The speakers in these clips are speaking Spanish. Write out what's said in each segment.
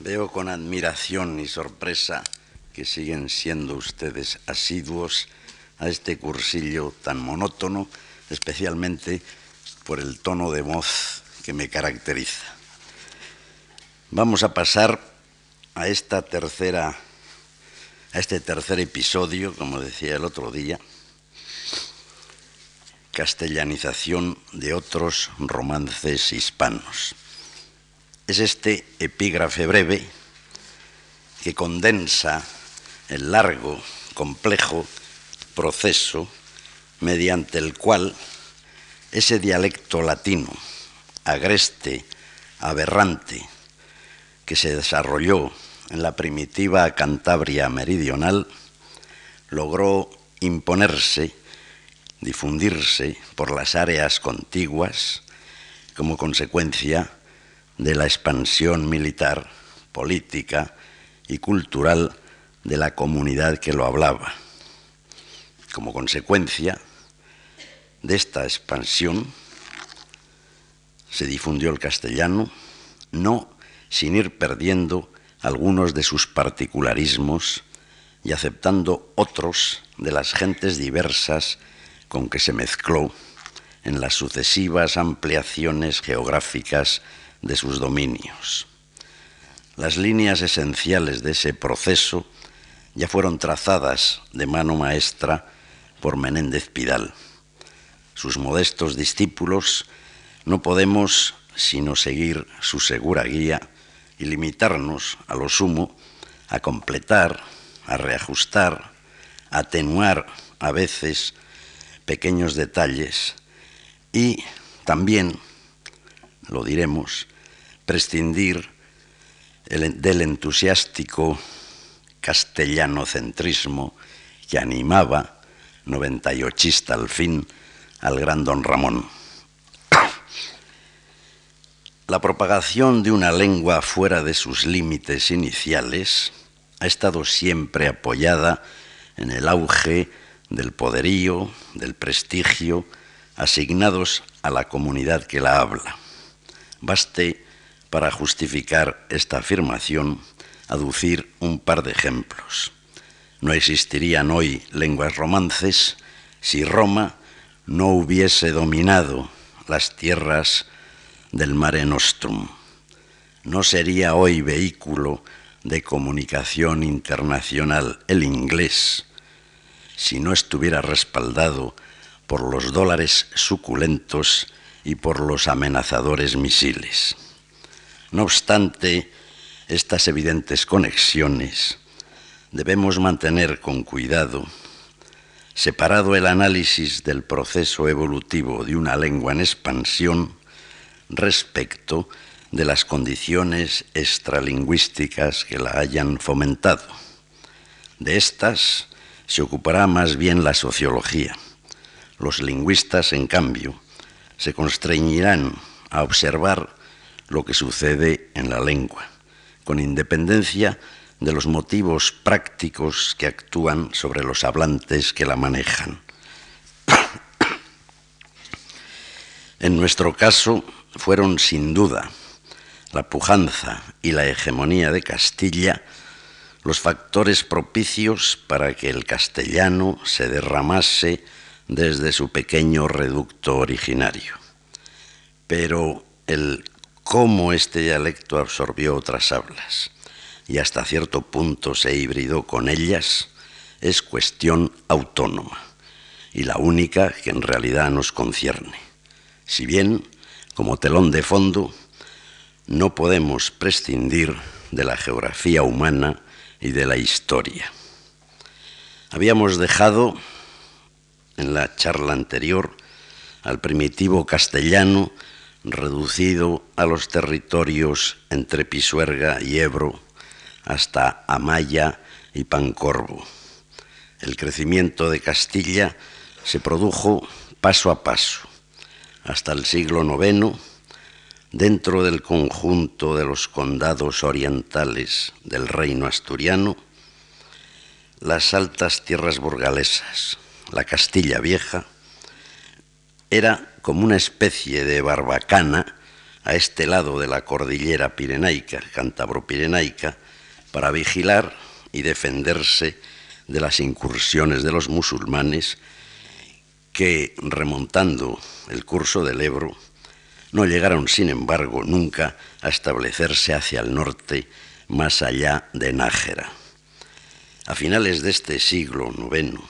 Veo con admiración y sorpresa que siguen siendo ustedes asiduos a este cursillo tan monótono, especialmente por el tono de voz que me caracteriza. Vamos a pasar a esta tercera a este tercer episodio, como decía el otro día, castellanización de otros romances hispanos es este epígrafe breve que condensa el largo, complejo proceso mediante el cual ese dialecto latino, agreste, aberrante, que se desarrolló en la primitiva Cantabria meridional, logró imponerse, difundirse por las áreas contiguas como consecuencia de la expansión militar, política y cultural de la comunidad que lo hablaba. Como consecuencia de esta expansión, se difundió el castellano, no sin ir perdiendo algunos de sus particularismos y aceptando otros de las gentes diversas con que se mezcló en las sucesivas ampliaciones geográficas de sus dominios. Las líneas esenciales de ese proceso ya fueron trazadas de mano maestra por Menéndez Pidal. Sus modestos discípulos no podemos sino seguir su segura guía y limitarnos a lo sumo a completar, a reajustar, a atenuar a veces pequeños detalles y también, lo diremos, prescindir del entusiástico castellanocentrismo que animaba, 98 al fin, al gran don Ramón. La propagación de una lengua fuera de sus límites iniciales ha estado siempre apoyada en el auge del poderío, del prestigio, asignados a la comunidad que la habla. Baste para justificar esta afirmación, aducir un par de ejemplos. No existirían hoy lenguas romances si Roma no hubiese dominado las tierras del Mare Nostrum. No sería hoy vehículo de comunicación internacional el inglés si no estuviera respaldado por los dólares suculentos y por los amenazadores misiles. No obstante estas evidentes conexiones, debemos mantener con cuidado separado el análisis del proceso evolutivo de una lengua en expansión respecto de las condiciones extralingüísticas que la hayan fomentado. De estas se ocupará más bien la sociología. Los lingüistas, en cambio, se constreñirán a observar lo que sucede en la lengua, con independencia de los motivos prácticos que actúan sobre los hablantes que la manejan. En nuestro caso fueron sin duda la pujanza y la hegemonía de Castilla los factores propicios para que el castellano se derramase desde su pequeño reducto originario. Pero el cómo este dialecto absorbió otras hablas y hasta cierto punto se hibridó con ellas es cuestión autónoma y la única que en realidad nos concierne. Si bien, como telón de fondo, no podemos prescindir de la geografía humana y de la historia. Habíamos dejado en la charla anterior al primitivo castellano reducido a los territorios entre Pisuerga y Ebro hasta Amaya y Pancorvo. El crecimiento de Castilla se produjo paso a paso hasta el siglo IX dentro del conjunto de los condados orientales del reino asturiano, las altas tierras burgalesas, la Castilla Vieja, era como una especie de barbacana a este lado de la cordillera pirenaica, cantabro-pirenaica, para vigilar y defenderse de las incursiones de los musulmanes que, remontando el curso del Ebro, no llegaron, sin embargo, nunca a establecerse hacia el norte, más allá de Nájera. A finales de este siglo IX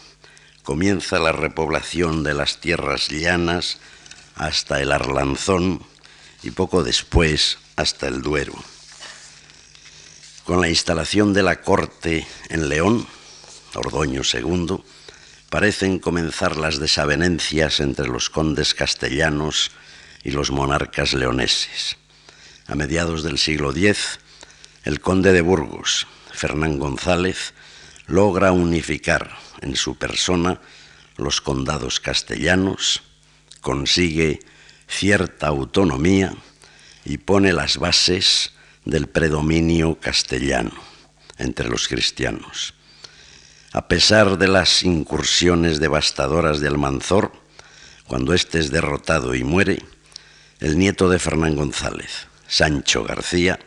comienza la repoblación de las tierras llanas hasta el Arlanzón y poco después hasta el Duero. Con la instalación de la corte en León, Ordoño II, parecen comenzar las desavenencias entre los condes castellanos y los monarcas leoneses. A mediados del siglo X, el conde de Burgos, Fernán González, logra unificar en su persona los condados castellanos, consigue cierta autonomía y pone las bases del predominio castellano entre los cristianos. A pesar de las incursiones devastadoras de Almanzor, cuando éste es derrotado y muere, el nieto de Fernán González, Sancho García,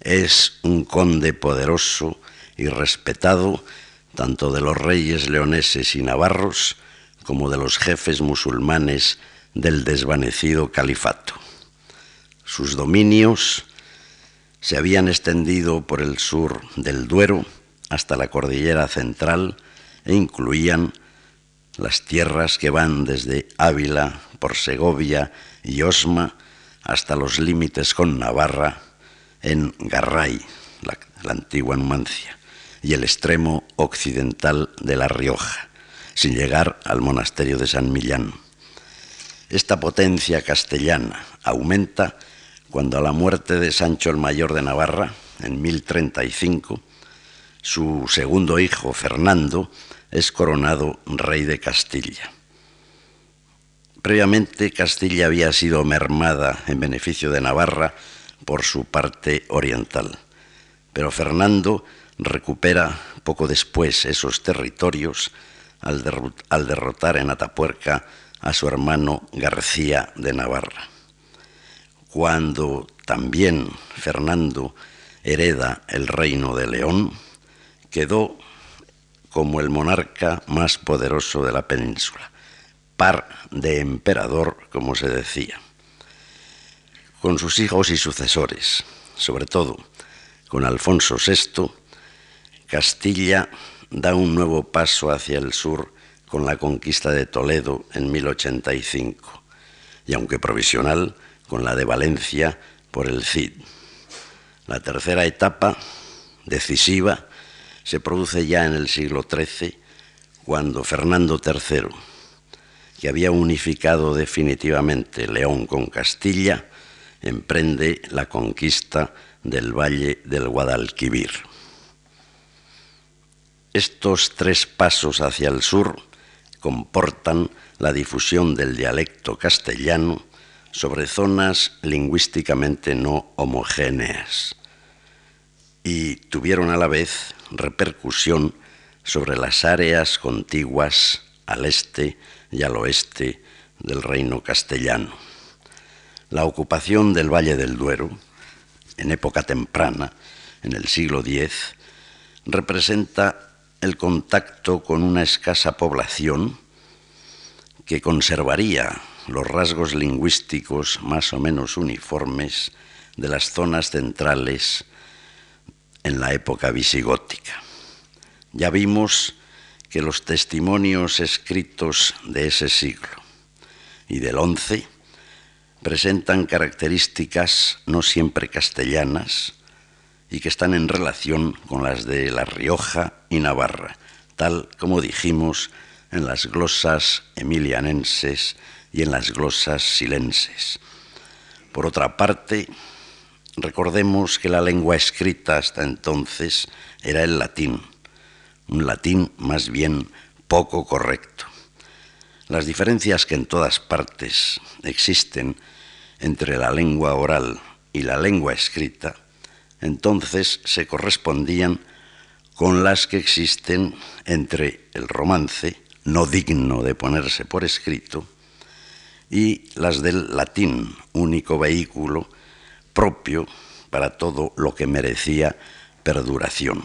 es un conde poderoso y respetado tanto de los reyes leoneses y navarros como de los jefes musulmanes del desvanecido califato. Sus dominios se habían extendido por el sur del Duero hasta la cordillera central e incluían las tierras que van desde Ávila por Segovia y Osma hasta los límites con Navarra en Garray, la, la antigua Numancia, y el extremo occidental de La Rioja, sin llegar al monasterio de San Millán. Esta potencia castellana aumenta cuando a la muerte de Sancho el Mayor de Navarra, en 1035, su segundo hijo, Fernando, es coronado rey de Castilla. Previamente Castilla había sido mermada en beneficio de Navarra por su parte oriental, pero Fernando recupera poco después esos territorios al, derrotar en Atapuerca a su hermano García de Navarra. Cuando también Fernando hereda el reino de León, quedó como el monarca más poderoso de la península, par de emperador, como se decía, con sus hijos y sucesores, sobre todo con Alfonso VI, Castilla da un nuevo paso hacia el sur con la conquista de Toledo en 1085 y aunque provisional con la de Valencia por el Cid. La tercera etapa, decisiva, se produce ya en el siglo XIII cuando Fernando III, que había unificado definitivamente León con Castilla, emprende la conquista del valle del Guadalquivir. Estos tres pasos hacia el sur comportan la difusión del dialecto castellano sobre zonas lingüísticamente no homogéneas y tuvieron a la vez repercusión sobre las áreas contiguas al este y al oeste del reino castellano. La ocupación del Valle del Duero, en época temprana, en el siglo X, representa el contacto con una escasa población que conservaría los rasgos lingüísticos más o menos uniformes de las zonas centrales en la época visigótica. Ya vimos que los testimonios escritos de ese siglo y del XI presentan características no siempre castellanas, y que están en relación con las de La Rioja y Navarra, tal como dijimos en las glosas emilianenses y en las glosas silenses. Por otra parte, recordemos que la lengua escrita hasta entonces era el latín, un latín más bien poco correcto. Las diferencias que en todas partes existen entre la lengua oral y la lengua escrita entonces se correspondían con las que existen entre el romance, no digno de ponerse por escrito, y las del latín, único vehículo propio para todo lo que merecía perduración.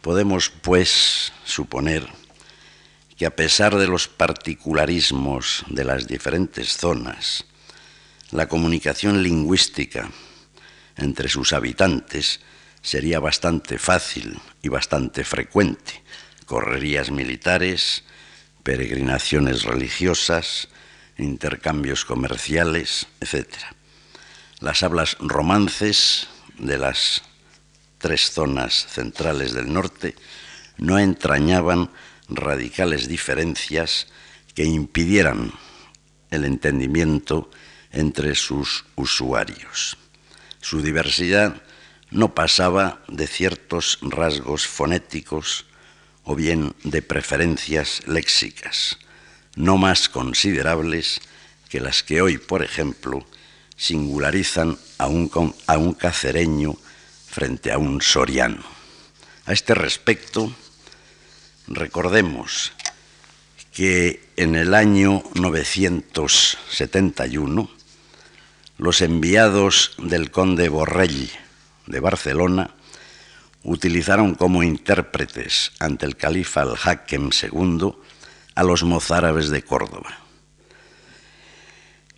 Podemos, pues, suponer que a pesar de los particularismos de las diferentes zonas, la comunicación lingüística entre sus habitantes sería bastante fácil y bastante frecuente. Correrías militares, peregrinaciones religiosas, intercambios comerciales, etc. Las hablas romances de las tres zonas centrales del norte no entrañaban radicales diferencias que impidieran el entendimiento entre sus usuarios. Su diversidad no pasaba de ciertos rasgos fonéticos o bien de preferencias léxicas, no más considerables que las que hoy, por ejemplo, singularizan a un, a un cacereño frente a un soriano. A este respecto, recordemos que en el año 971 los enviados del conde Borrell de Barcelona utilizaron como intérpretes ante el califa al-Hakem II a los mozárabes de Córdoba.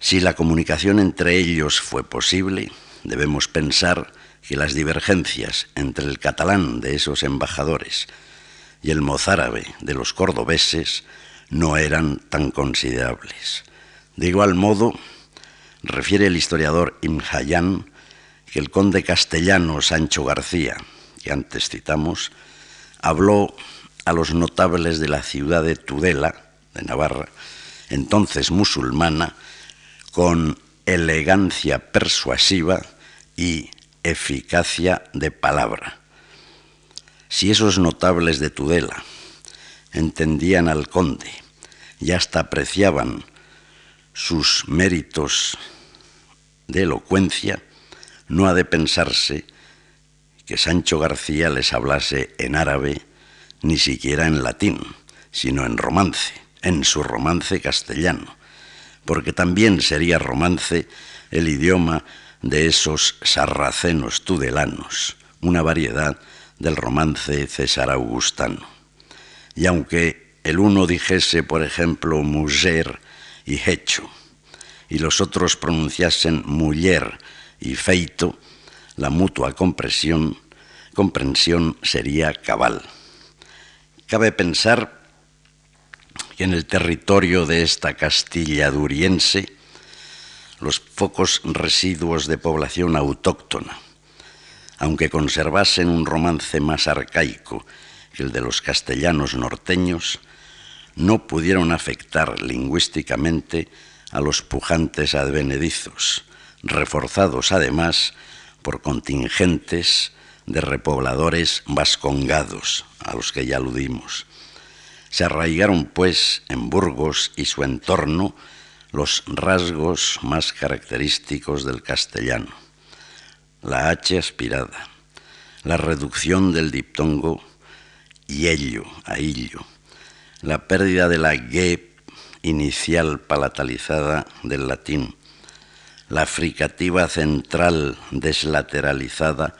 Si la comunicación entre ellos fue posible, debemos pensar que las divergencias entre el catalán de esos embajadores y el mozárabe de los cordobeses no eran tan considerables. De igual modo, refiere el historiador Imhayán que el conde castellano Sancho García, que antes citamos, habló a los notables de la ciudad de Tudela, de Navarra, entonces musulmana, con elegancia persuasiva y eficacia de palabra. Si esos notables de Tudela entendían al conde y hasta apreciaban sus méritos de elocuencia, no ha de pensarse que Sancho García les hablase en árabe, ni siquiera en latín, sino en romance, en su romance castellano, porque también sería romance el idioma de esos sarracenos tudelanos, una variedad del romance césar augustano. Y aunque el uno dijese, por ejemplo, mujer y hecho, y los otros pronunciasen muller y feito, la mutua comprensión, comprensión sería cabal. Cabe pensar que en el territorio de esta Castilla duriense, los pocos residuos de población autóctona, aunque conservasen un romance más arcaico que el de los castellanos norteños, no pudieron afectar lingüísticamente a los pujantes advenedizos, reforzados además por contingentes de repobladores vascongados, a los que ya aludimos. Se arraigaron, pues, en Burgos y su entorno los rasgos más característicos del castellano. La H aspirada, la reducción del diptongo ello a illo, la pérdida de la G inicial palatalizada del latín, la fricativa central deslateralizada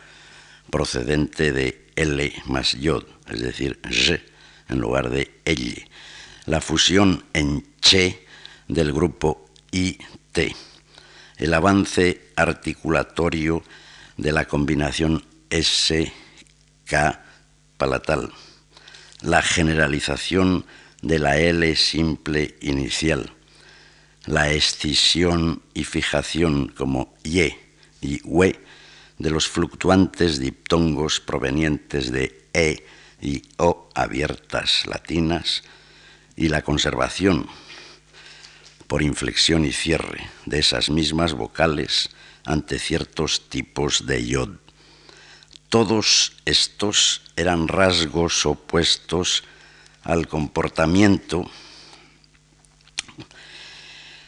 procedente de L más yod, es decir, J en lugar de L, la fusión en che del grupo IT, el avance articulatorio de la combinación S-K palatal, la generalización de la L simple inicial, la escisión y fijación como Y y WE de los fluctuantes diptongos provenientes de E y O abiertas latinas y la conservación por inflexión y cierre de esas mismas vocales ante ciertos tipos de yod. Todos estos eran rasgos opuestos al comportamiento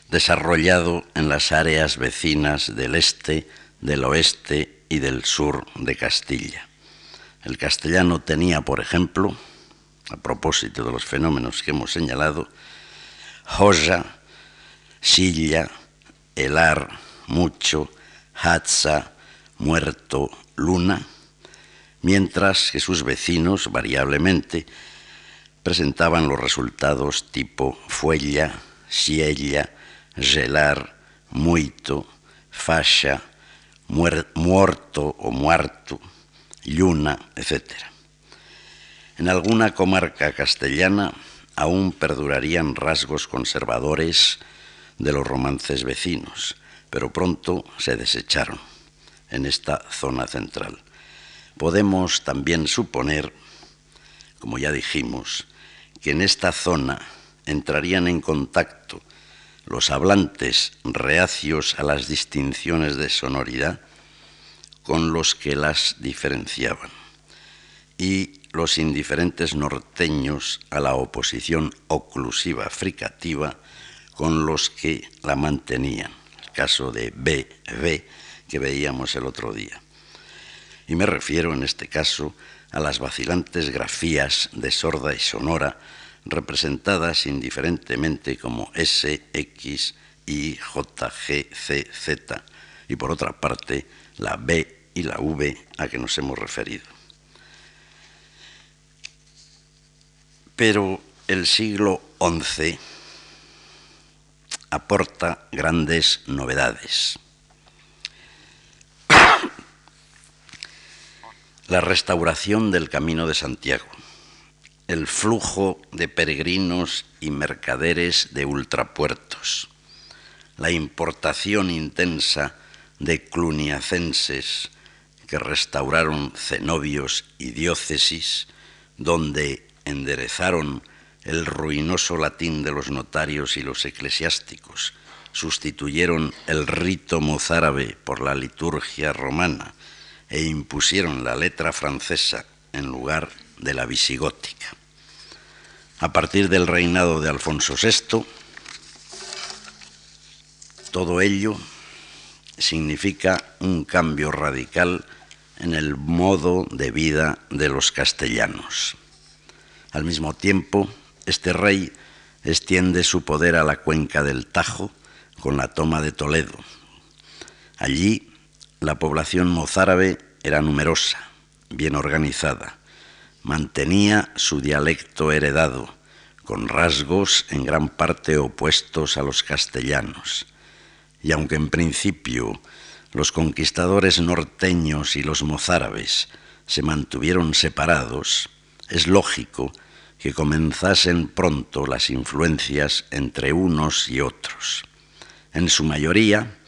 desarrollado en las áreas vecinas del este, del oeste y del sur de Castilla. El castellano tenía, por ejemplo, a propósito de los fenómenos que hemos señalado, joya silla, helar, mucho, hatza, muerto, luna, mientras que sus vecinos, variablemente, presentaban los resultados tipo fuella, siella, gelar, muito, fascia, muerto o muerto, luna, etc. En alguna comarca castellana aún perdurarían rasgos conservadores de los romances vecinos, pero pronto se desecharon en esta zona central. Podemos también suponer, como ya dijimos, que en esta zona entrarían en contacto los hablantes reacios a las distinciones de sonoridad con los que las diferenciaban y los indiferentes norteños a la oposición oclusiva fricativa con los que la mantenían, el caso de BB que veíamos el otro día. Y me refiero en este caso a las vacilantes grafías de sorda y sonora representadas indiferentemente como S, X, Y, J, G, C, Z, y por otra parte la B y la V a que nos hemos referido. Pero el siglo XI aporta grandes novedades. La restauración del Camino de Santiago el flujo de peregrinos y mercaderes de ultrapuertos, la importación intensa de cluniacenses que restauraron cenobios y diócesis, donde enderezaron el ruinoso latín de los notarios y los eclesiásticos, sustituyeron el rito mozárabe por la liturgia romana e impusieron la letra francesa en lugar de la visigótica. A partir del reinado de Alfonso VI, todo ello significa un cambio radical en el modo de vida de los castellanos. Al mismo tiempo, este rey extiende su poder a la cuenca del Tajo con la toma de Toledo. Allí la población mozárabe era numerosa, bien organizada, mantenía su dialecto heredado, con rasgos en gran parte opuestos a los castellanos. Y aunque en principio los conquistadores norteños y los mozárabes se mantuvieron separados, es lógico que comenzasen pronto las influencias entre unos y otros. En su mayoría,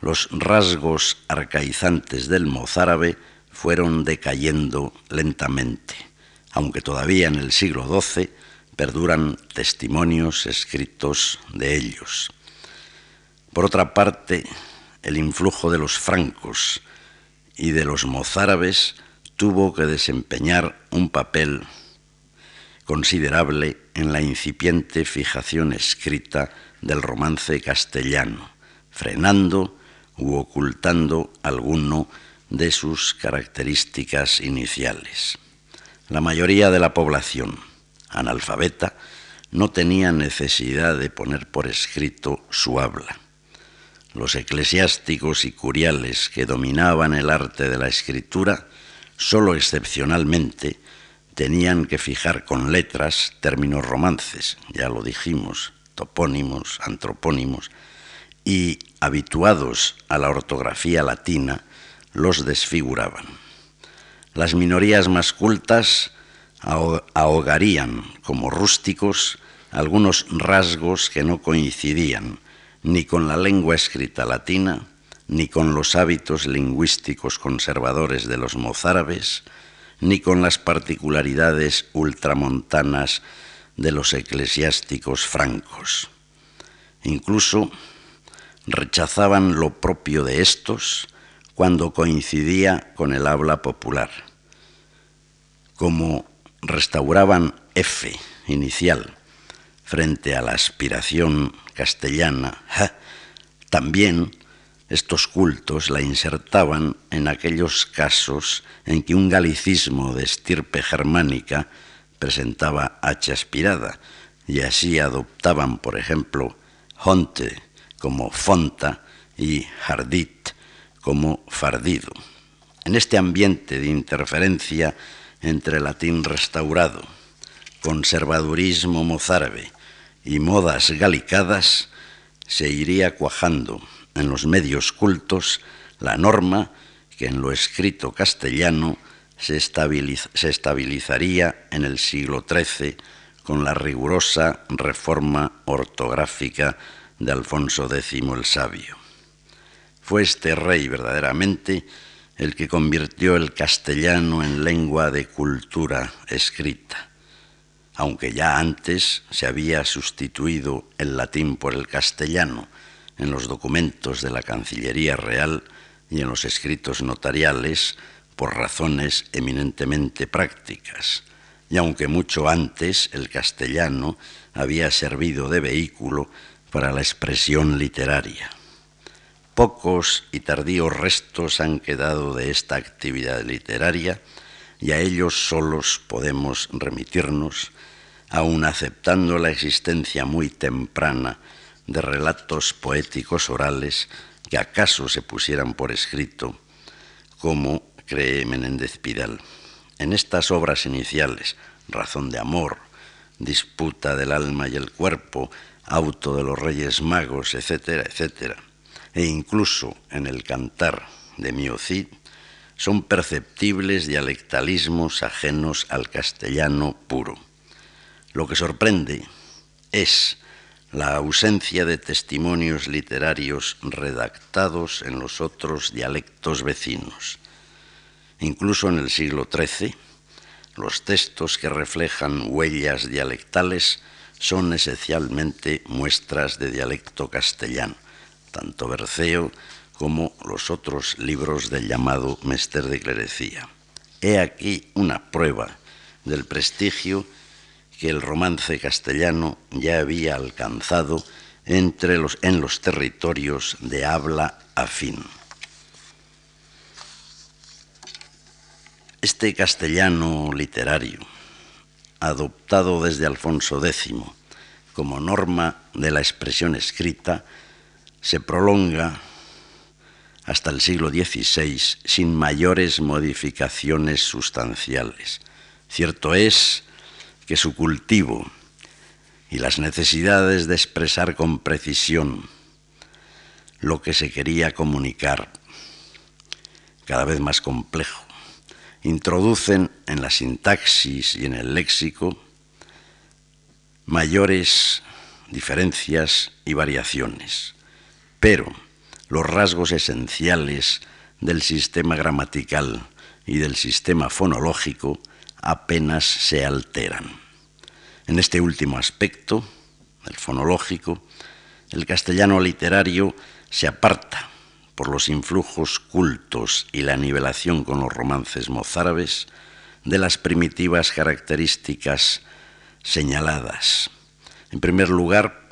los rasgos arcaizantes del mozárabe fueron decayendo lentamente, aunque todavía en el siglo XII perduran testimonios escritos de ellos. Por otra parte, el influjo de los francos y de los mozárabes tuvo que desempeñar un papel considerable en la incipiente fijación escrita del romance castellano, frenando u ocultando alguno de sus características iniciales. La mayoría de la población analfabeta no tenía necesidad de poner por escrito su habla. Los eclesiásticos y curiales que dominaban el arte de la escritura, sólo excepcionalmente, tenían que fijar con letras términos romances, ya lo dijimos, topónimos, antropónimos, y habituados a la ortografía latina, los desfiguraban. Las minorías más cultas ahogarían como rústicos algunos rasgos que no coincidían ni con la lengua escrita latina, ni con los hábitos lingüísticos conservadores de los mozárabes, ni con las particularidades ultramontanas de los eclesiásticos francos. Incluso rechazaban lo propio de estos cuando coincidía con el habla popular. Como restauraban F inicial frente a la aspiración castellana, también estos cultos la insertaban en aquellos casos en que un galicismo de estirpe germánica presentaba H aspirada, y así adoptaban, por ejemplo, Honte como fonta y jardit como fardido. En este ambiente de interferencia entre latín restaurado, conservadurismo mozárabe y modas galicadas, se iría cuajando en los medios cultos la norma que en lo escrito castellano se, estabilizaría en el siglo XIII con la rigurosa reforma ortográfica de Alfonso X el Sabio. Fue este rey verdaderamente el que convirtió el castellano en lengua de cultura escrita, aunque ya antes se había sustituido el latín por el castellano en los documentos de la Cancillería Real y en los escritos notariales por razones eminentemente prácticas, y aunque mucho antes el castellano había servido de vehículo para la expresión literaria. Pocos y tardíos restos han quedado de esta actividad literaria y a ellos solos podemos remitirnos, aun aceptando la existencia muy temprana de relatos poéticos orales que acaso se pusieran por escrito, como cree Menéndez Pidal. En estas obras iniciales, Razón de Amor, Disputa del Alma y el Cuerpo, Auto de los Reyes Magos, etcétera, etcétera, e incluso en el cantar de Miocid, son perceptibles dialectalismos ajenos al castellano puro. Lo que sorprende es la ausencia de testimonios literarios redactados en los otros dialectos vecinos. Incluso en el siglo XIII, los textos que reflejan huellas dialectales son esencialmente muestras de dialecto castellano tanto Berceo como los otros libros del llamado Mester de Clerecía. He aquí una prueba del prestigio que el romance castellano ya había alcanzado entre los, en los territorios de habla afín. Este castellano literario, adoptado desde Alfonso X como norma de la expresión escrita, se prolonga hasta el siglo XVI sin mayores modificaciones sustanciales. Cierto es que su cultivo y las necesidades de expresar con precisión lo que se quería comunicar, cada vez más complejo, introducen en la sintaxis y en el léxico mayores diferencias y variaciones pero los rasgos esenciales del sistema gramatical y del sistema fonológico apenas se alteran. En este último aspecto, el fonológico, el castellano literario se aparta por los influjos cultos y la nivelación con los romances mozárabes de las primitivas características señaladas. En primer lugar,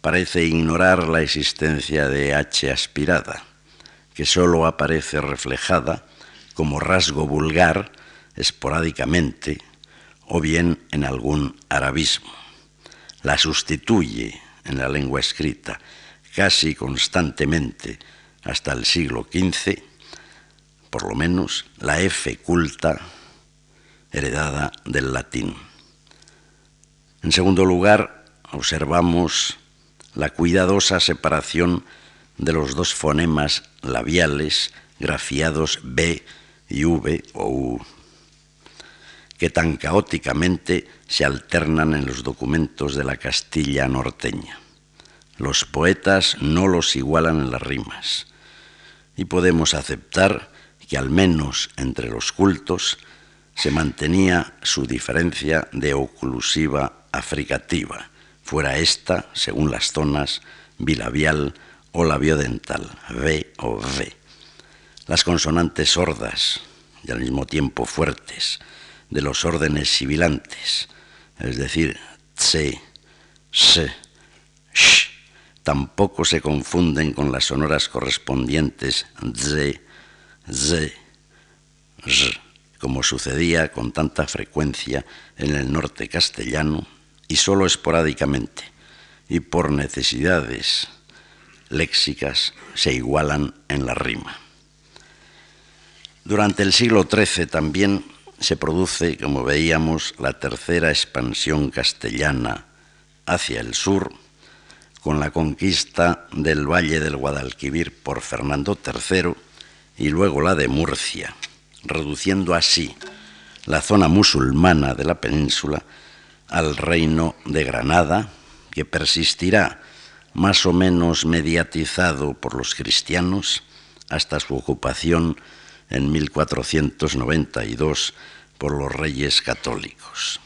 parece ignorar la existencia de H aspirada, que sólo aparece reflejada como rasgo vulgar esporádicamente o bien en algún arabismo. La sustituye en la lengua escrita casi constantemente hasta el siglo XV, por lo menos la F culta heredada del latín. En segundo lugar, observamos la cuidadosa separación de los dos fonemas labiales grafiados B y V o U, que tan caóticamente se alternan en los documentos de la Castilla norteña. Los poetas no los igualan en las rimas y podemos aceptar que al menos entre los cultos se mantenía su diferencia de oclusiva africativa fuera esta, según las zonas, bilabial o labiodental, V o V. Las consonantes sordas y al mismo tiempo fuertes de los órdenes sibilantes, es decir, tse, s, tampoco se confunden con las sonoras correspondientes z, z, z, como sucedía con tanta frecuencia en el norte castellano y solo esporádicamente y por necesidades léxicas se igualan en la rima. Durante el siglo XIII también se produce, como veíamos, la tercera expansión castellana hacia el sur, con la conquista del Valle del Guadalquivir por Fernando III y luego la de Murcia, reduciendo así la zona musulmana de la península al reino de Granada, que persistirá más o menos mediatizado por los cristianos hasta su ocupación en 1492 por los reyes católicos.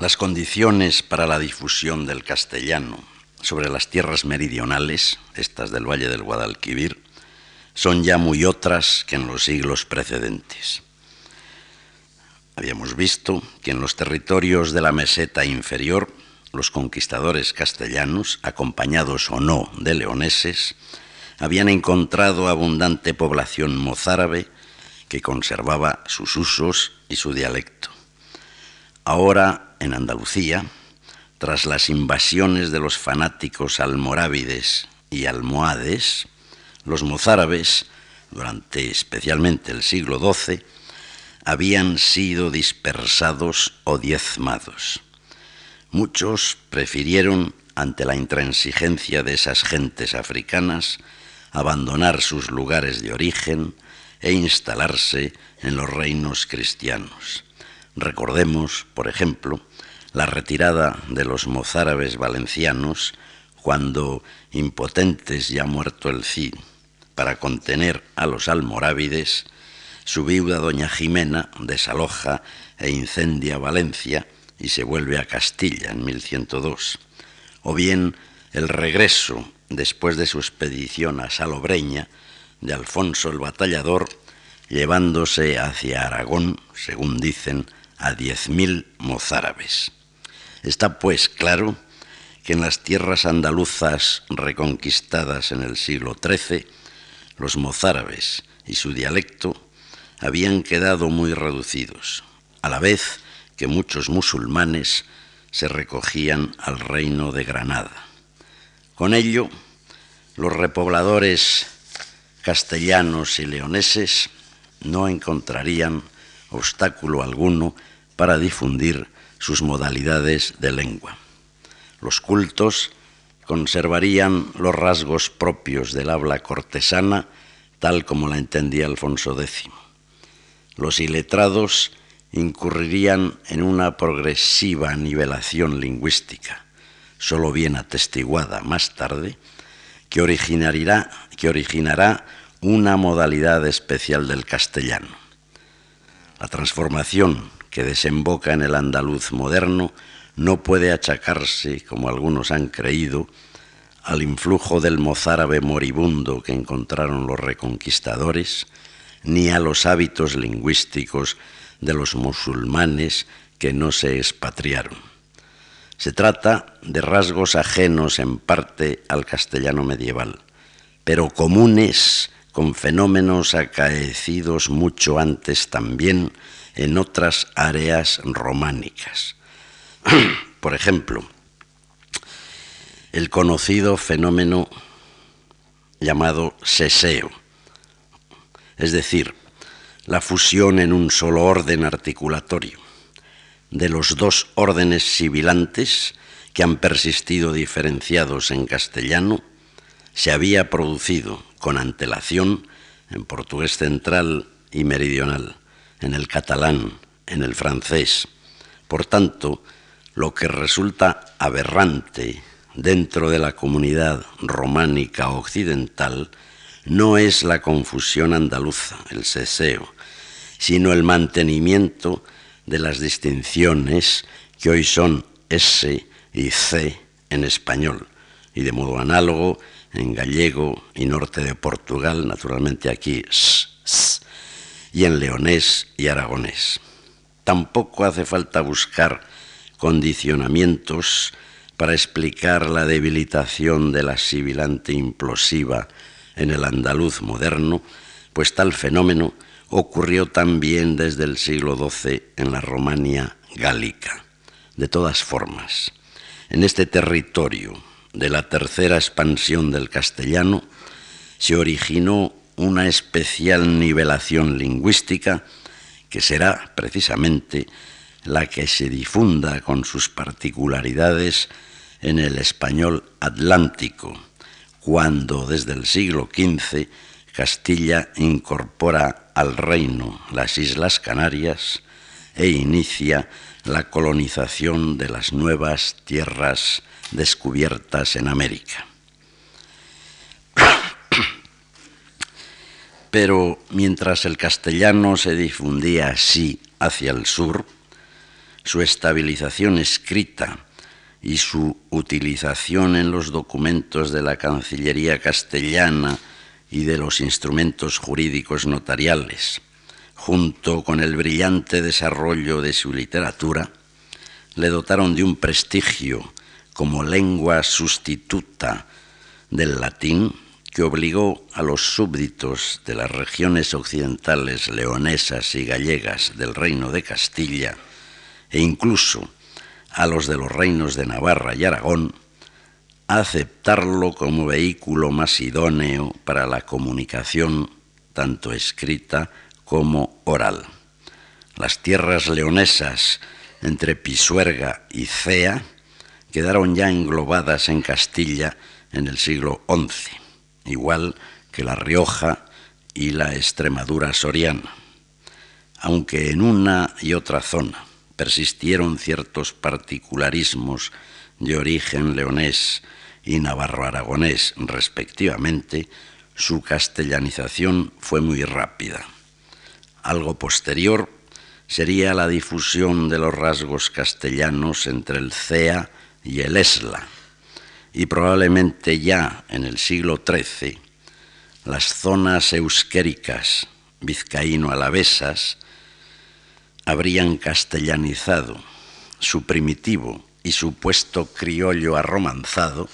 Las condiciones para la difusión del castellano sobre las tierras meridionales, estas del Valle del Guadalquivir, son ya muy otras que en los siglos precedentes. Habíamos visto que en los territorios de la meseta inferior, los conquistadores castellanos, acompañados o no de leoneses, habían encontrado abundante población mozárabe que conservaba sus usos y su dialecto. Ahora, en Andalucía, tras las invasiones de los fanáticos almorávides y almohades, los mozárabes, durante especialmente el siglo XII, habían sido dispersados o diezmados. Muchos prefirieron, ante la intransigencia de esas gentes africanas, abandonar sus lugares de origen e instalarse en los reinos cristianos. Recordemos, por ejemplo, la retirada de los mozárabes valencianos cuando, impotentes ya muerto el Cid, para contener a los almorávides, su viuda doña Jimena desaloja e incendia Valencia y se vuelve a Castilla en 1102. O bien el regreso, después de su expedición a Salobreña, de Alfonso el Batallador, llevándose hacia Aragón, según dicen, a diez mil mozárabes. Está pues claro que en las tierras andaluzas reconquistadas en el siglo XIII, los mozárabes y su dialecto habían quedado muy reducidos, a la vez que muchos musulmanes se recogían al reino de Granada. Con ello, los repobladores castellanos y leoneses no encontrarían obstáculo alguno para difundir sus modalidades de lengua. Los cultos conservarían los rasgos propios del habla cortesana tal como la entendía Alfonso X. Los iletrados incurrirían en una progresiva nivelación lingüística, solo bien atestiguada más tarde, que originará, que originará una modalidad especial del castellano. La transformación que desemboca en el andaluz moderno no puede achacarse, como algunos han creído, al influjo del mozárabe moribundo que encontraron los reconquistadores, ni a los hábitos lingüísticos de los musulmanes que no se expatriaron. Se trata de rasgos ajenos en parte al castellano medieval, pero comunes con fenómenos acaecidos mucho antes también en otras áreas románicas. Por ejemplo, el conocido fenómeno llamado seseo, es decir, la fusión en un solo orden articulatorio de los dos órdenes sibilantes que han persistido diferenciados en castellano, se había producido con antelación en portugués central y meridional, en el catalán, en el francés. Por tanto, lo que resulta aberrante dentro de la comunidad románica occidental no es la confusión andaluza, el seseo, sino el mantenimiento de las distinciones que hoy son S y C en español, y de modo análogo en gallego y norte de Portugal, naturalmente aquí s, s, y en leonés y aragonés. Tampoco hace falta buscar condicionamientos para explicar la debilitación de la sibilante implosiva en el andaluz moderno, pues tal fenómeno ocurrió también desde el siglo XII en la Romania gálica. De todas formas, en este territorio de la tercera expansión del castellano se originó una especial nivelación lingüística que será precisamente la que se difunda con sus particularidades en el español atlántico, cuando desde el siglo XV Castilla incorpora al reino las Islas Canarias e inicia la colonización de las nuevas tierras descubiertas en América. Pero mientras el castellano se difundía así hacia el sur, su estabilización escrita y su utilización en los documentos de la Cancillería castellana y de los instrumentos jurídicos notariales, junto con el brillante desarrollo de su literatura, le dotaron de un prestigio como lengua sustituta del latín que obligó a los súbditos de las regiones occidentales leonesas y gallegas del reino de Castilla e incluso a los de los reinos de Navarra y Aragón a aceptarlo como vehículo más idóneo para la comunicación tanto escrita como oral. Las tierras leonesas entre Pisuerga y Cea quedaron ya englobadas en Castilla en el siglo XI igual que La Rioja y la Extremadura soriana, aunque en una y otra zona persistieron ciertos particularismos de origen leonés y navarro-aragonés respectivamente, su castellanización fue muy rápida. Algo posterior sería la difusión de los rasgos castellanos entre el CEA y el ESLA, y probablemente ya en el siglo XIII las zonas euskéricas vizcaíno-alavesas habrían castellanizado su primitivo y supuesto criollo arromanzado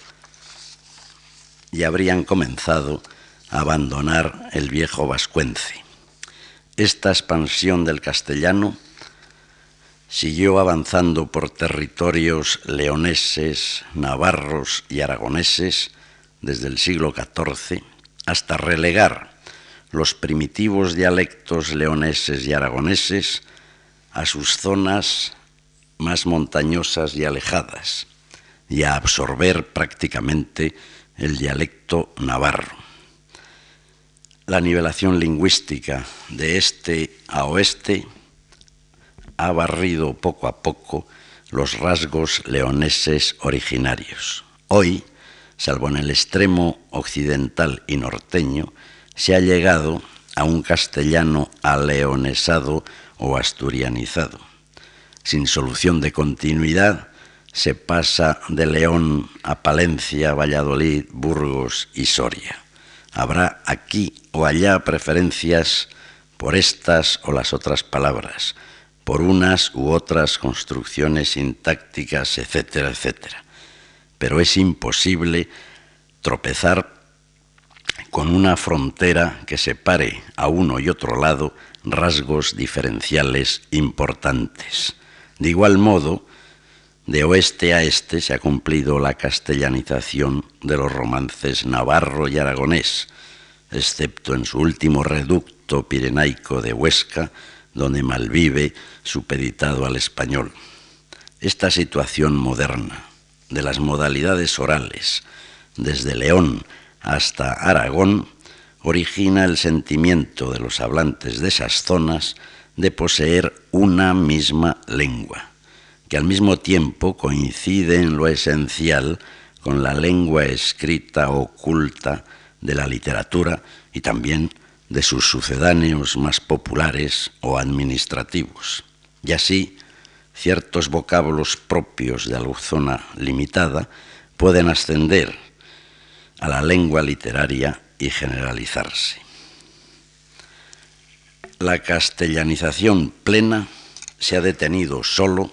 y habrían comenzado a abandonar el viejo vascuence. Esta expansión del castellano siguió avanzando por territorios leoneses, navarros y aragoneses desde el siglo XIV hasta relegar los primitivos dialectos leoneses y aragoneses a sus zonas más montañosas y alejadas y a absorber prácticamente el dialecto navarro. La nivelación lingüística de este a oeste ha barrido poco a poco los rasgos leoneses originarios. Hoy, salvo en el extremo occidental y norteño, se ha llegado a un castellano aleonesado o asturianizado. Sin solución de continuidad, se pasa de León a Palencia, Valladolid, Burgos y Soria. Habrá aquí o allá preferencias por estas o las otras palabras, por unas u otras construcciones sintácticas, etcétera, etcétera. Pero es imposible tropezar con una frontera que separe a uno y otro lado rasgos diferenciales importantes. De igual modo, de oeste a este se ha cumplido la castellanización de los romances navarro y aragonés, excepto en su último reducto pirenaico de Huesca, donde malvive supeditado al español. Esta situación moderna de las modalidades orales, desde León hasta Aragón, origina el sentimiento de los hablantes de esas zonas de poseer una misma lengua, que al mismo tiempo coincide en lo esencial con la lengua escrita oculta de la literatura y también de sus sucedáneos más populares o administrativos. Y así, ciertos vocábulos propios de la zona limitada pueden ascender a la lengua literaria y generalizarse. La castellanización plena se ha detenido solo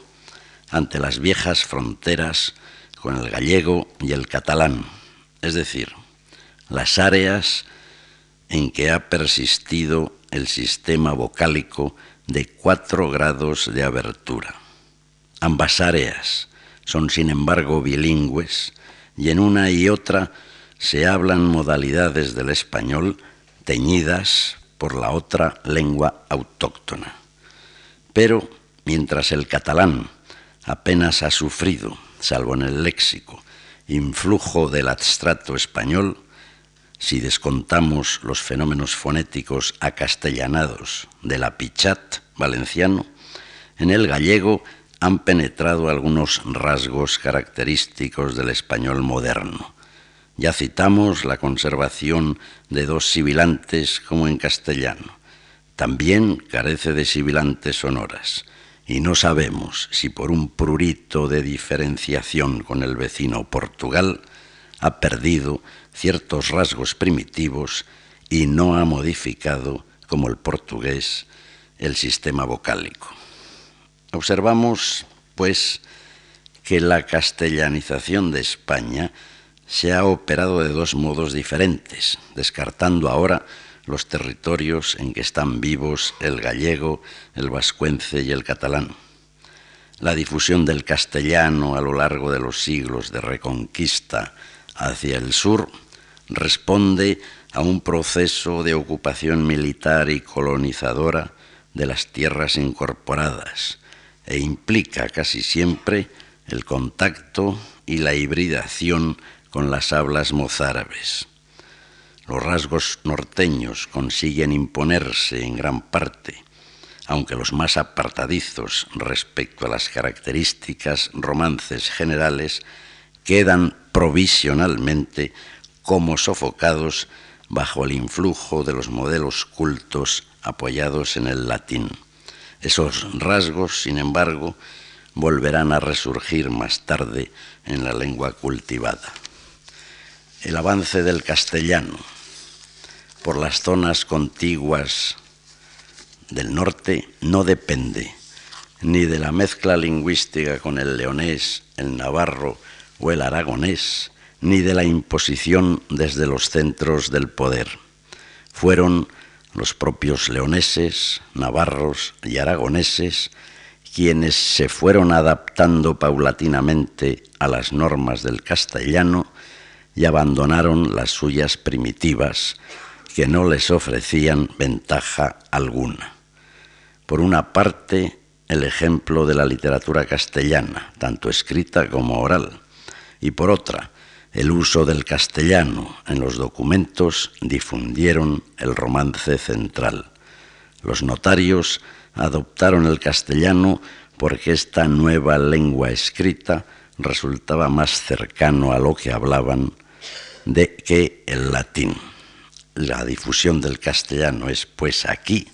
ante las viejas fronteras con el gallego y el catalán, es decir, las áreas en que ha persistido el sistema vocálico de cuatro grados de abertura. Ambas áreas son, sin embargo, bilingües y en una y otra se hablan modalidades del español teñidas por la otra lengua autóctona. Pero mientras el catalán apenas ha sufrido, salvo en el léxico, influjo del abstrato español, si descontamos los fenómenos fonéticos acastellanados del apichat valenciano, en el gallego han penetrado algunos rasgos característicos del español moderno. Ya citamos la conservación de dos sibilantes como en castellano. También carece de sibilantes sonoras y no sabemos si por un prurito de diferenciación con el vecino Portugal ha perdido ciertos rasgos primitivos y no ha modificado, como el portugués, el sistema vocálico. Observamos, pues, que la castellanización de España se ha operado de dos modos diferentes, descartando ahora los territorios en que están vivos el gallego, el vascuence y el catalán. La difusión del castellano a lo largo de los siglos de reconquista hacia el sur responde a un proceso de ocupación militar y colonizadora de las tierras incorporadas e implica casi siempre el contacto y la hibridación con las hablas mozárabes. Los rasgos norteños consiguen imponerse en gran parte, aunque los más apartadizos respecto a las características romances generales quedan provisionalmente como sofocados bajo el influjo de los modelos cultos apoyados en el latín. Esos rasgos, sin embargo, volverán a resurgir más tarde en la lengua cultivada. El avance del castellano por las zonas contiguas del norte no depende ni de la mezcla lingüística con el leonés, el navarro el aragonés, ni de la imposición desde los centros del poder. Fueron los propios leoneses, navarros y aragoneses quienes se fueron adaptando paulatinamente a las normas del castellano y abandonaron las suyas primitivas, que no les ofrecían ventaja alguna. Por una parte, el ejemplo de la literatura castellana, tanto escrita como oral, y por otra, el uso del castellano en los documentos difundieron el romance central. Los notarios adoptaron el castellano porque esta nueva lengua escrita resultaba más cercano a lo que hablaban de que el latín. La difusión del castellano es, pues, aquí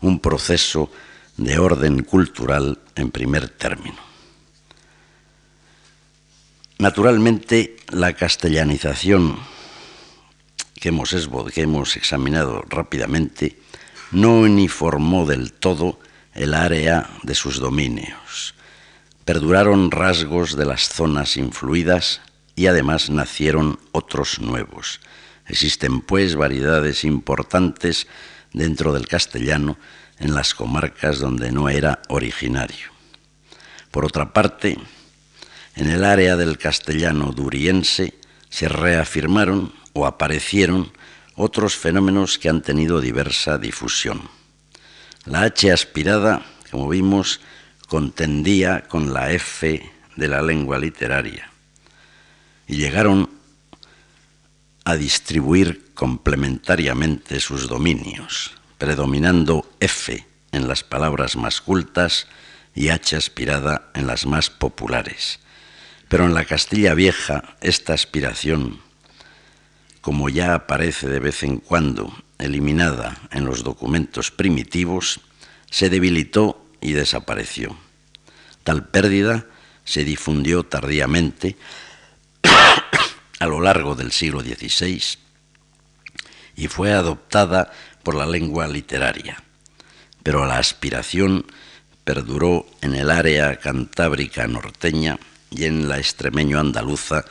un proceso de orden cultural en primer término. Naturalmente, la castellanización que hemos, examinado rápidamente no uniformó del todo el área de sus dominios. Perduraron rasgos de las zonas influidas y además nacieron otros nuevos. Existen pues variedades importantes dentro del castellano en las comarcas donde no era originario. Por otra parte, en el área del castellano duriense se reafirmaron o aparecieron otros fenómenos que han tenido diversa difusión. La H aspirada, como vimos, contendía con la F de la lengua literaria y llegaron a distribuir complementariamente sus dominios, predominando F en las palabras más cultas y H aspirada en las más populares. Pero en la Castilla Vieja esta aspiración, como ya aparece de vez en cuando eliminada en los documentos primitivos, se debilitó y desapareció. Tal pérdida se difundió tardíamente a lo largo del siglo XVI y fue adoptada por la lengua literaria, pero la aspiración perduró en el área cantábrica norteña y en la extremeño andaluza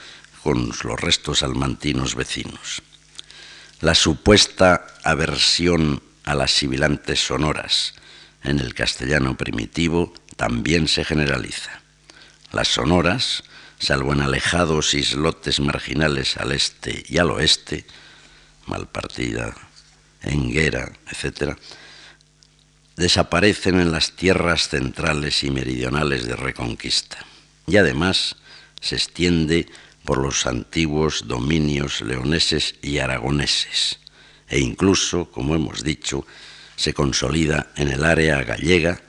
con los restos salmantinos vecinos. La supuesta aversión a las sibilantes sonoras en el castellano primitivo también se generaliza. Las sonoras, salvo en alejados islotes marginales al este y al oeste, Malpartida, Enguera, etc., desaparecen en las tierras centrales y meridionales de Reconquista y además se extiende por los antiguos dominios leoneses y aragoneses e incluso, como hemos dicho, se consolida en el área gallega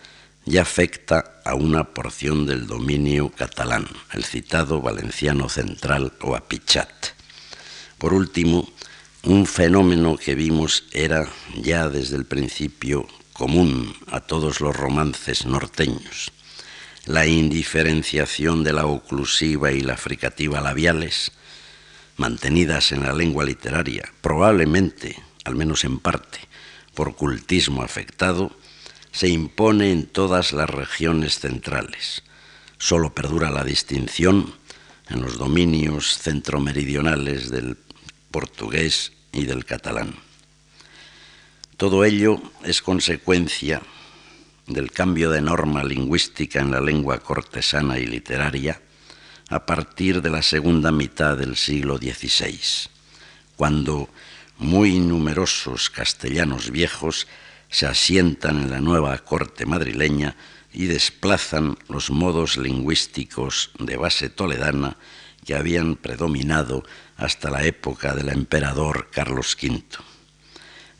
y afecta a una porción del dominio catalán, el citado valenciano central o apichat. Por último, un fenómeno que vimos era ya desde el principio común a todos los romances norteños, la indiferenciación de la oclusiva y la fricativa labiales, mantenidas en la lengua literaria, probablemente, al menos en parte, por cultismo afectado, se impone en todas las regiones centrales. Solo perdura la distinción en los dominios centromeridionales del portugués y del catalán. Todo ello es consecuencia del cambio de norma lingüística en la lengua cortesana y literaria a partir de la segunda mitad del siglo XVI, cuando muy numerosos castellanos viejos se asientan en la nueva corte madrileña y desplazan los modos lingüísticos de base toledana que habían predominado hasta la época del emperador Carlos V.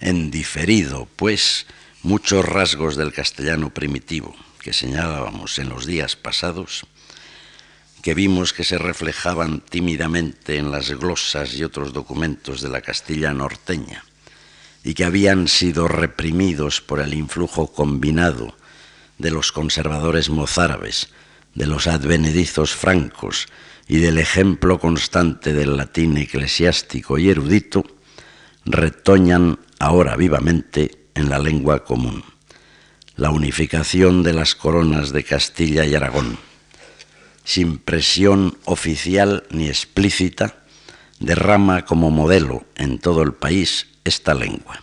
En diferido, pues, muchos rasgos del castellano primitivo que señalábamos en los días pasados, que vimos que se reflejaban tímidamente en las glosas y otros documentos de la Castilla norteña, y que habían sido reprimidos por el influjo combinado de los conservadores mozárabes, de los advenedizos francos y del ejemplo constante del latín eclesiástico y erudito, retoñan ahora vivamente en la lengua común. La unificación de las coronas de Castilla y Aragón, sin presión oficial ni explícita, derrama como modelo en todo el país esta lengua.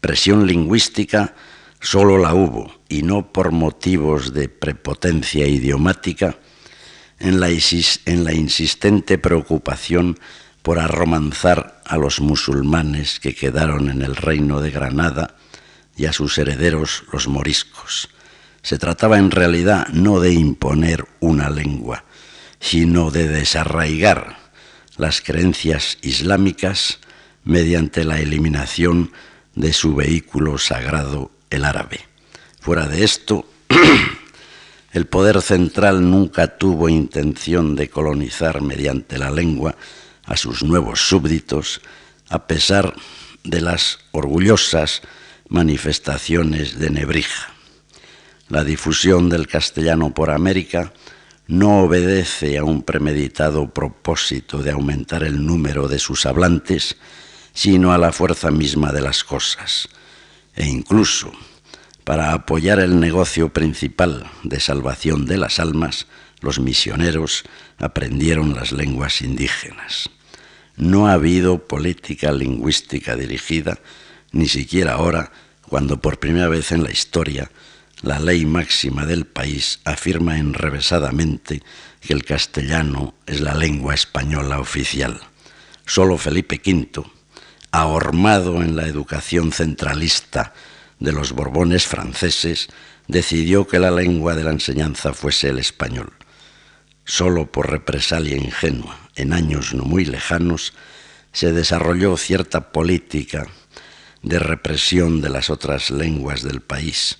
Presión lingüística solo la hubo, y no por motivos de prepotencia idiomática, en la, en la insistente preocupación por arromanzar a los musulmanes que quedaron en el reino de Granada y a sus herederos los moriscos. Se trataba en realidad no de imponer una lengua, sino de desarraigar las creencias islámicas mediante la eliminación de su vehículo sagrado, el árabe. Fuera de esto, el poder central nunca tuvo intención de colonizar mediante la lengua a sus nuevos súbditos, a pesar de las orgullosas manifestaciones de Nebrija. La difusión del castellano por América no obedece a un premeditado propósito de aumentar el número de sus hablantes, sino a la fuerza misma de las cosas. E incluso, para apoyar el negocio principal de salvación de las almas, los misioneros aprendieron las lenguas indígenas. No ha habido política lingüística dirigida, ni siquiera ahora, cuando por primera vez en la historia la ley máxima del país afirma enrevesadamente que el castellano es la lengua española oficial. Solo Felipe V, ahormado en la educación centralista de los Borbones franceses, decidió que la lengua de la enseñanza fuese el español. Solo por represalia ingenua, en años no muy lejanos, se desarrolló cierta política de represión de las otras lenguas del país,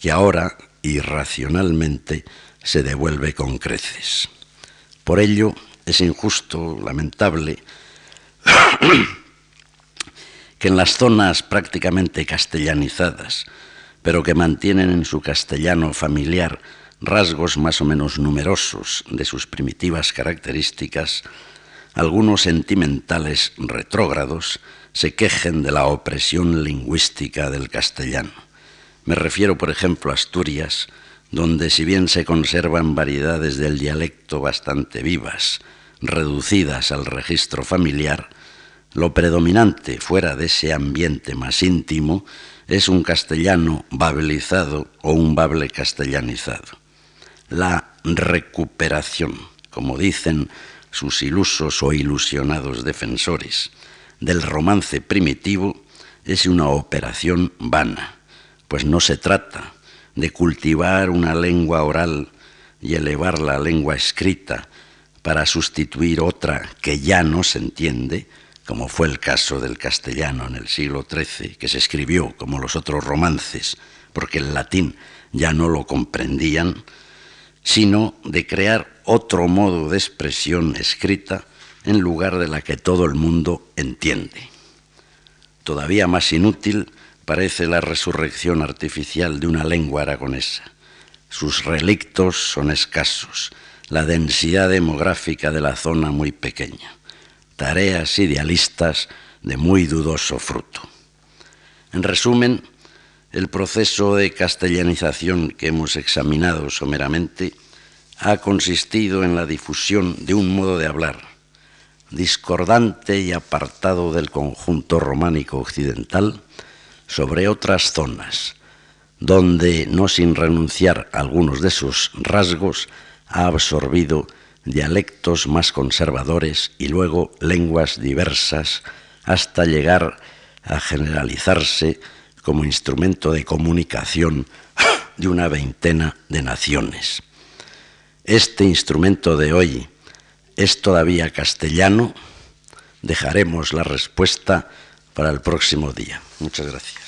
que ahora irracionalmente se devuelve con creces. Por ello es injusto, lamentable, que en las zonas prácticamente castellanizadas, pero que mantienen en su castellano familiar rasgos más o menos numerosos de sus primitivas características, algunos sentimentales retrógrados se quejen de la opresión lingüística del castellano. Me refiero, por ejemplo, a Asturias, donde si bien se conservan variedades del dialecto bastante vivas, reducidas al registro familiar, lo predominante fuera de ese ambiente más íntimo es un castellano babelizado o un bable castellanizado. La recuperación, como dicen sus ilusos o ilusionados defensores, del romance primitivo es una operación vana, pues no se trata de cultivar una lengua oral y elevar la lengua escrita para sustituir otra que ya no se entiende, como fue el caso del castellano en el siglo XIII, que se escribió como los otros romances, porque el latín ya no lo comprendían, sino de crear otro modo de expresión escrita en lugar de la que todo el mundo entiende. Todavía más inútil parece la resurrección artificial de una lengua aragonesa. Sus relictos son escasos, la densidad demográfica de la zona muy pequeña, tareas idealistas de muy dudoso fruto. En resumen, el proceso de castellanización que hemos examinado someramente ha consistido en la difusión de un modo de hablar discordante y apartado del conjunto románico occidental sobre otras zonas, donde, no sin renunciar a algunos de sus rasgos, ha absorbido dialectos más conservadores y luego lenguas diversas hasta llegar a generalizarse como instrumento de comunicación de una veintena de naciones. Este instrumento de hoy es todavía castellano. Dejaremos la respuesta para el próximo día. Muchas gracias.